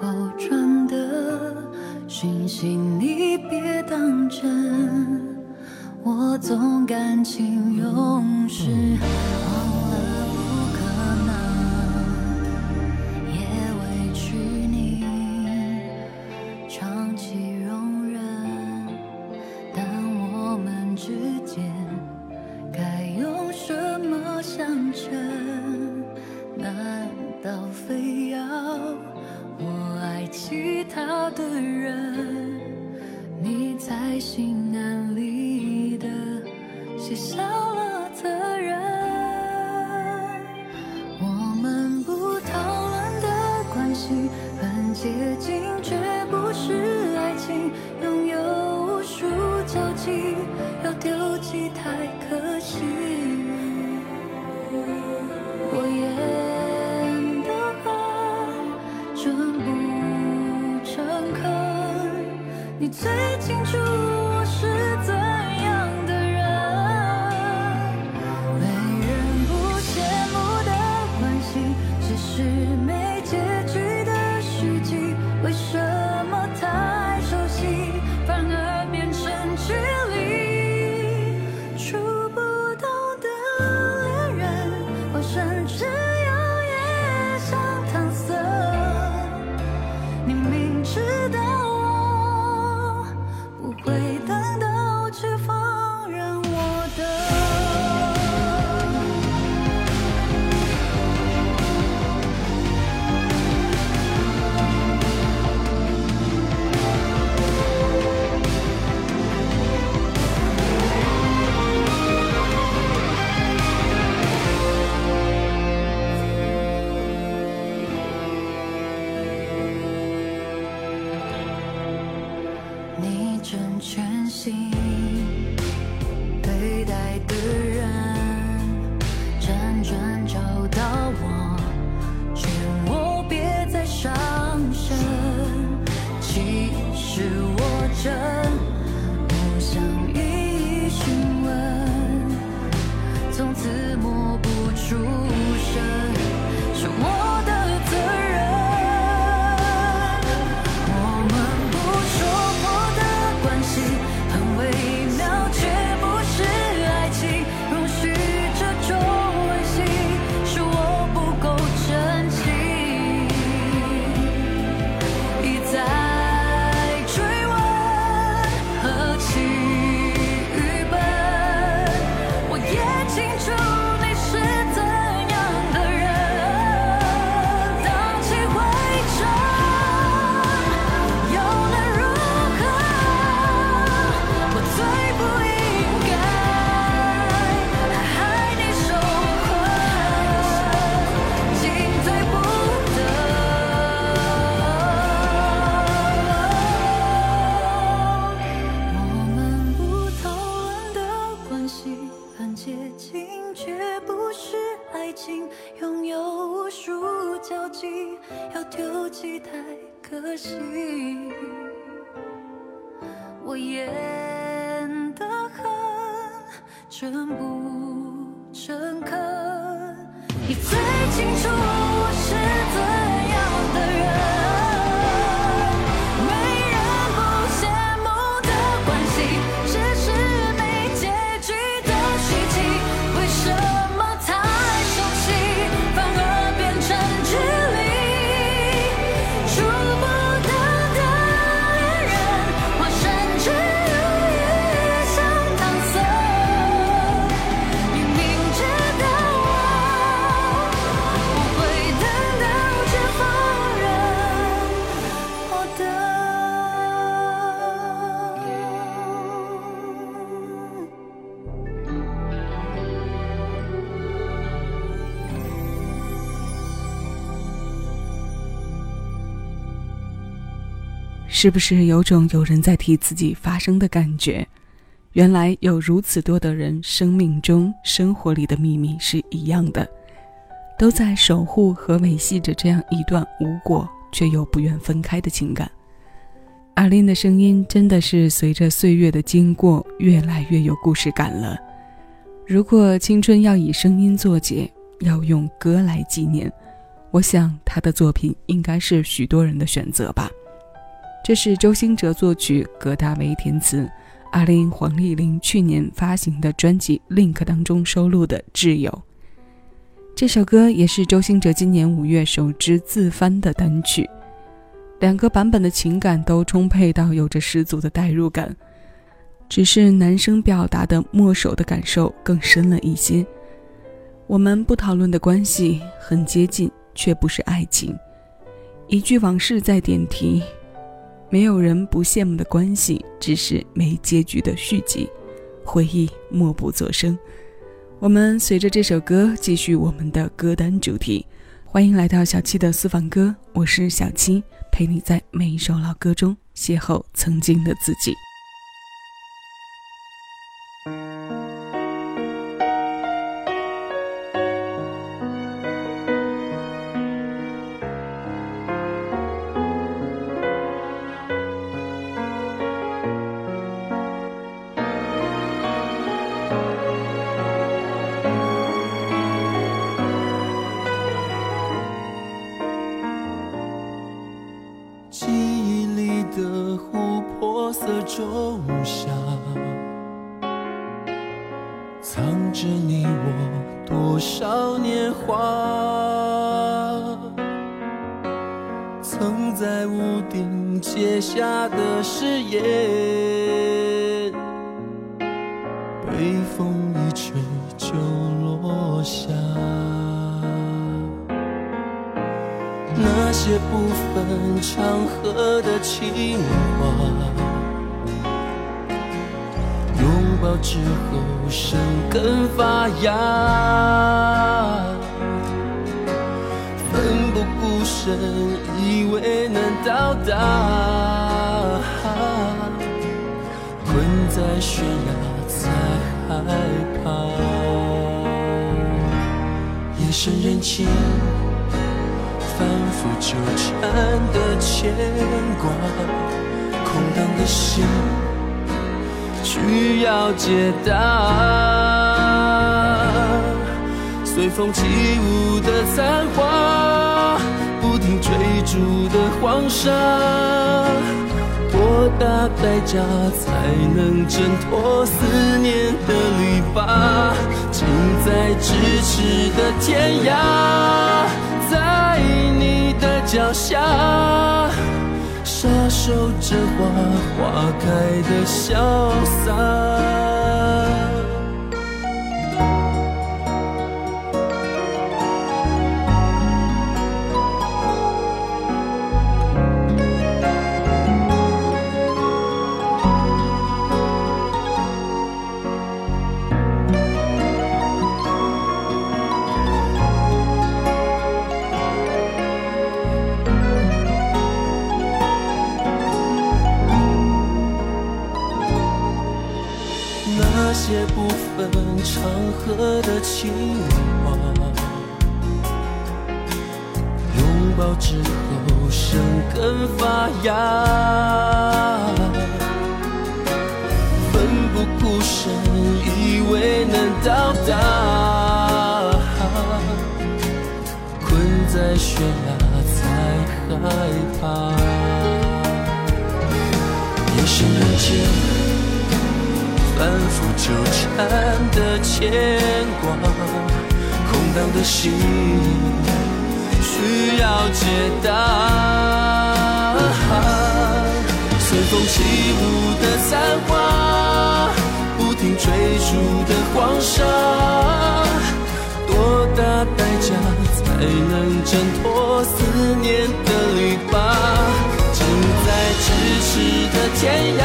后传的讯息你别当真。我总感情用事，成全心对待的人，拥有无数交集，要丢弃太可惜。我演得很真不诚恳，你最清楚我是怎是不是有种有人在替自己发声的感觉？原来有如此多的人，生命中、生活里的秘密是一样的，都在守护和维系着这样一段无果却又不愿分开的情感。阿琳的声音真的是随着岁月的经过，越来越有故事感了。如果青春要以声音作结，要用歌来纪念，我想他的作品应该是许多人的选择吧。这是周兴哲作曲，葛大为填词，阿琳、黄丽玲去年发行的专辑《Link》当中收录的《挚友》。这首歌也是周兴哲今年五月首支自翻的单曲。两个版本的情感都充沛到有着十足的代入感，只是男生表达的墨守的感受更深了一些。我们不讨论的关系很接近，却不是爱情。一句往事在点题，没有人不羡慕的关系，只是没结局的续集。回忆默不作声。我们随着这首歌继续我们的歌单主题。欢迎来到小七的私房歌，我是小七。陪你在每一首老歌中邂逅曾经的自己。留下，藏着你我多少年华曾在屋顶结下的誓言，被风一吹就落下。那些不分场合的情之后生根发芽。奋不顾身以为能到达，困在悬崖才害怕。夜深人静，反复纠缠的牵挂，空荡的心需要解答。随风起舞的残花。不停追逐的黄沙，多大代价才能挣脱思念的篱笆？近在咫尺的天涯，在你的脚下，傻守着花花开的潇洒。不分场合的情话，拥抱之后生根发芽，奋不顾身以为能到达，困在悬崖才害怕，夜深人静。反复纠缠的牵挂，空荡的心需要解答。随风起舞的残花，不停追逐的黄沙，多大代价才能挣脱思念的篱笆？近在咫尺的天涯。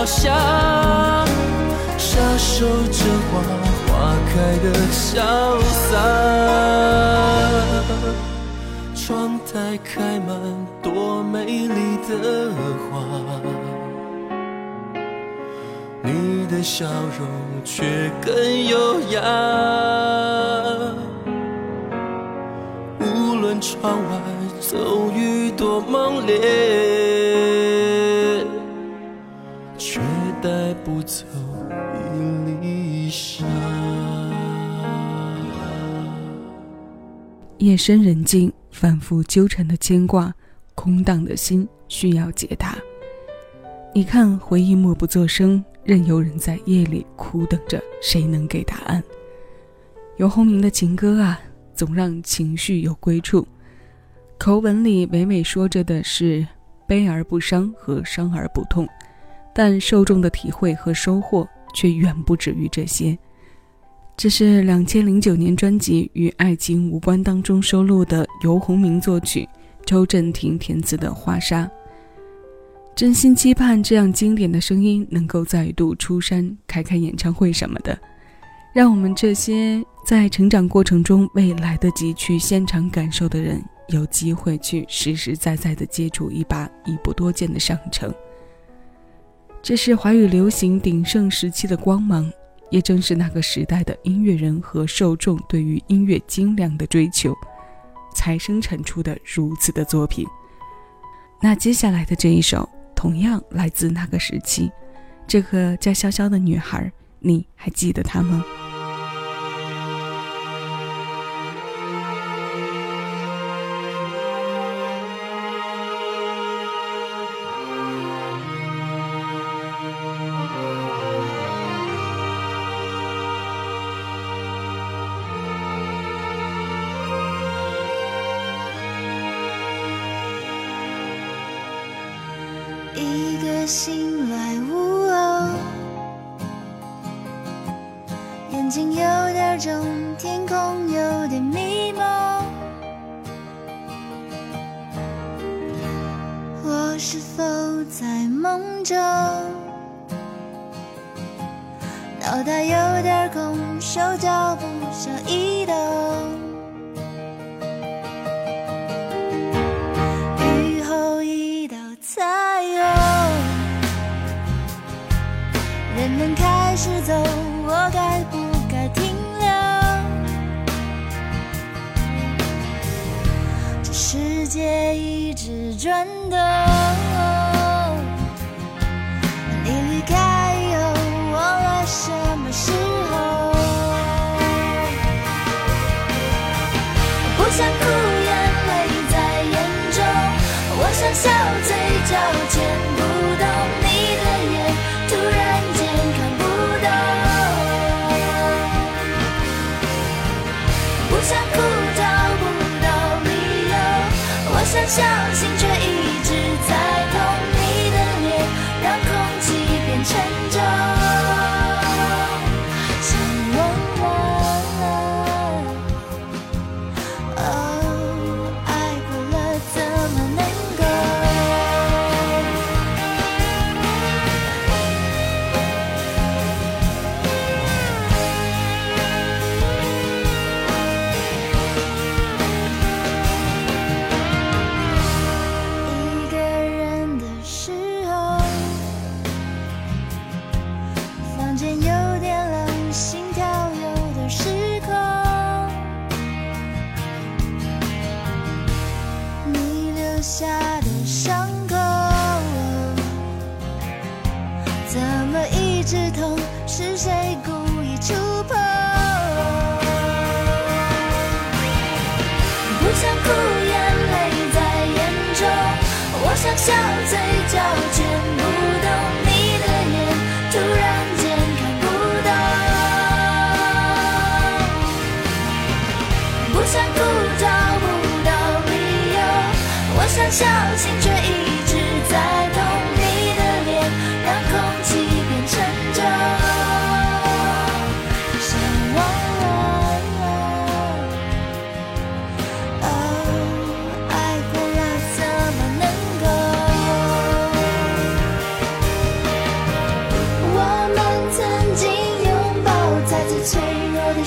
脚下，傻守着花花开的潇洒。窗台开满多美丽的花，你的笑容却更优雅。无论窗外。骤雨多猛烈，走一粒。夜深人静，反复纠缠的牵挂，空荡的心需要解答。你看，回忆默不作声，任由人在夜里苦等着，谁能给答案？游鸿明的情歌啊，总让情绪有归处。口吻里娓娓说着的是悲而不伤和伤而不痛，但受众的体会和收获却远不止于这些。这是两千零九年专辑《与爱情无关》当中收录的游鸿明作曲、周震廷填词的《花沙》。真心期盼这样经典的声音能够再度出山，开开演唱会什么的，让我们这些在成长过程中未来得及去现场感受的人。有机会去实实在在的接触一把已不多见的上乘，这是华语流行鼎盛时期的光芒，也正是那个时代的音乐人和受众对于音乐精良的追求，才生产出的如此的作品。那接下来的这一首，同样来自那个时期，这个叫潇潇的女孩，你还记得她吗？有点重，天空有点迷蒙。我是否在梦中？脑袋有点空，手脚不想移动。界一直转动，小心笑嘴角全部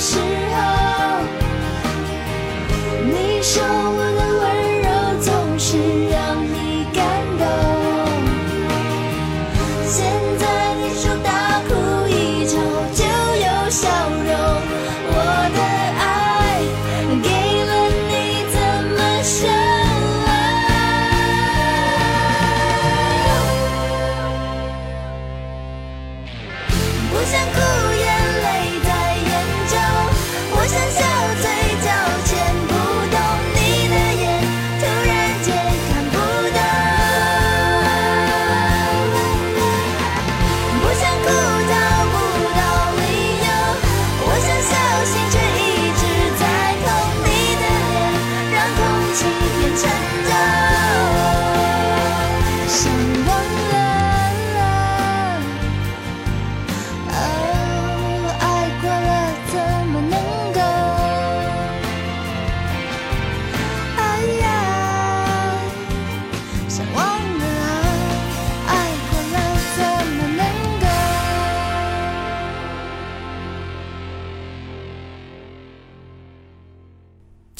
see.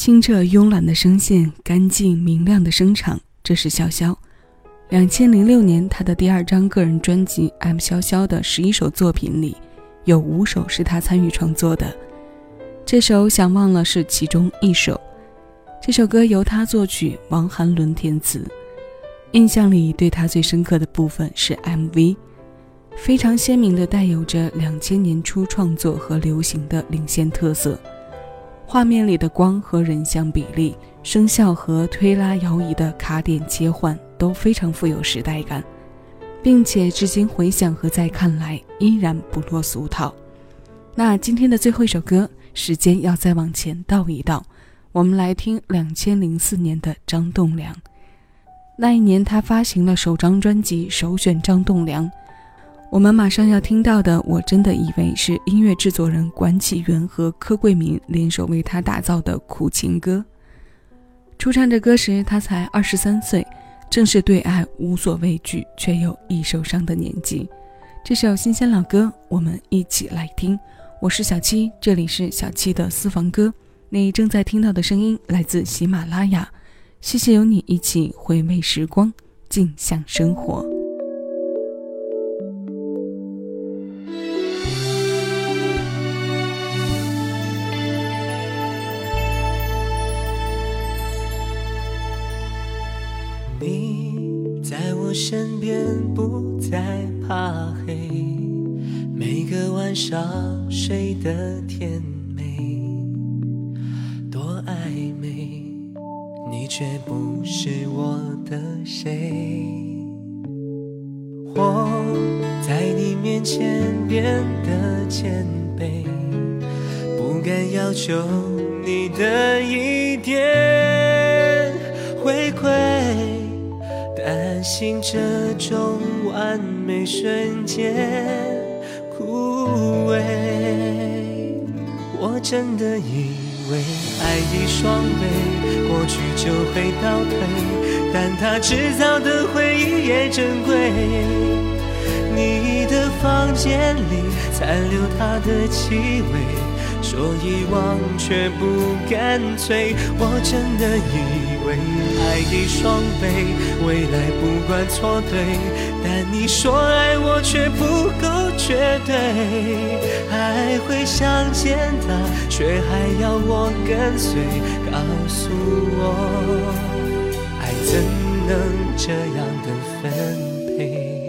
清澈慵懒的声线，干净明亮的声场，这是潇潇。两千零六年，他的第二张个人专辑《M 潇潇》的十一首作品里，有五首是他参与创作的。这首《想忘了》是其中一首。这首歌由他作曲，王涵伦填词。印象里对他最深刻的部分是 MV，非常鲜明的带有着两千年初创作和流行的领先特色。画面里的光和人像比例、声效和推拉摇移的卡点切换。都非常富有时代感，并且至今回想和在看来依然不落俗套。那今天的最后一首歌，时间要再往前倒一倒，我们来听两千零四年的张栋梁。那一年他发行了首张专辑，首选张栋梁。我们马上要听到的，我真的以为是音乐制作人管启源和柯桂明联手为他打造的苦情歌。初唱这歌时，他才二十三岁。正是对爱无所畏惧，却又易受伤的年纪。这首新鲜老歌，我们一起来听。我是小七，这里是小七的私房歌。你正在听到的声音来自喜马拉雅。谢谢有你一起回味时光，静享生活。身边不再怕黑，每个晚上睡得甜美，多暧昧，你却不是我的谁。我在你面前变得谦卑，不敢要求你的一点这种完美瞬间枯萎，我真的以为爱已双倍，过去就会倒退，但它制造的回忆也珍贵。你的房间里残留它的气味。说遗忘却不干脆，我真的以为爱的双倍，未来不管错对。但你说爱我却不够绝对，还会想见他，却还要我跟随。告诉我，爱怎能这样的分配？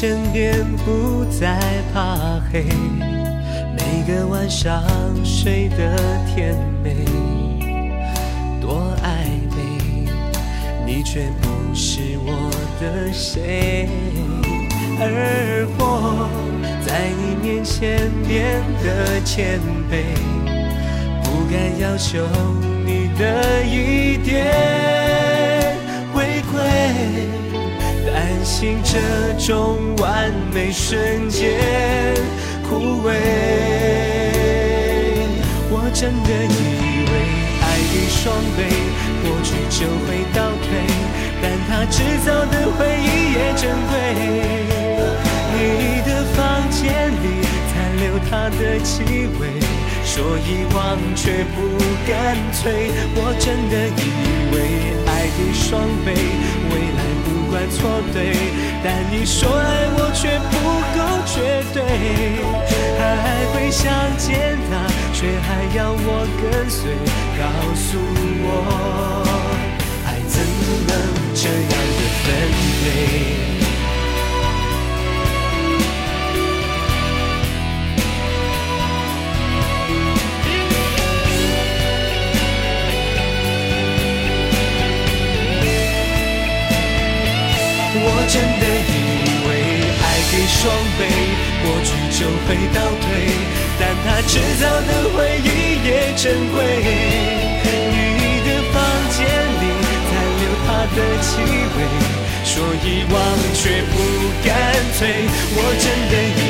身边不再怕黑，每个晚上睡得甜美，多暧昧，你却不是我的谁。而我在你面前变得谦卑，不敢要求你的一点心这种完美瞬间枯萎，我真的以为爱已双倍，过去就会倒退，但它制造的回忆也珍贵。你的房间里残留它的气味，说遗忘却不干脆，我真的以为爱的双倍，未来。不管错对，但你说爱我却不够绝对，还会想见他，却还要我跟随。告诉我，就会倒退，但它制造的回忆也珍贵。你的房间里残留它的气味，说遗忘却不干脆。我真的以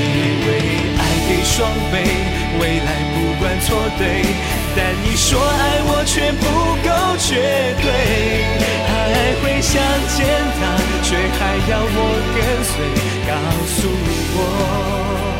为爱给双倍，未来不管错对。但你说爱我却不够绝对，还会想见他，却还要我跟随，告诉我。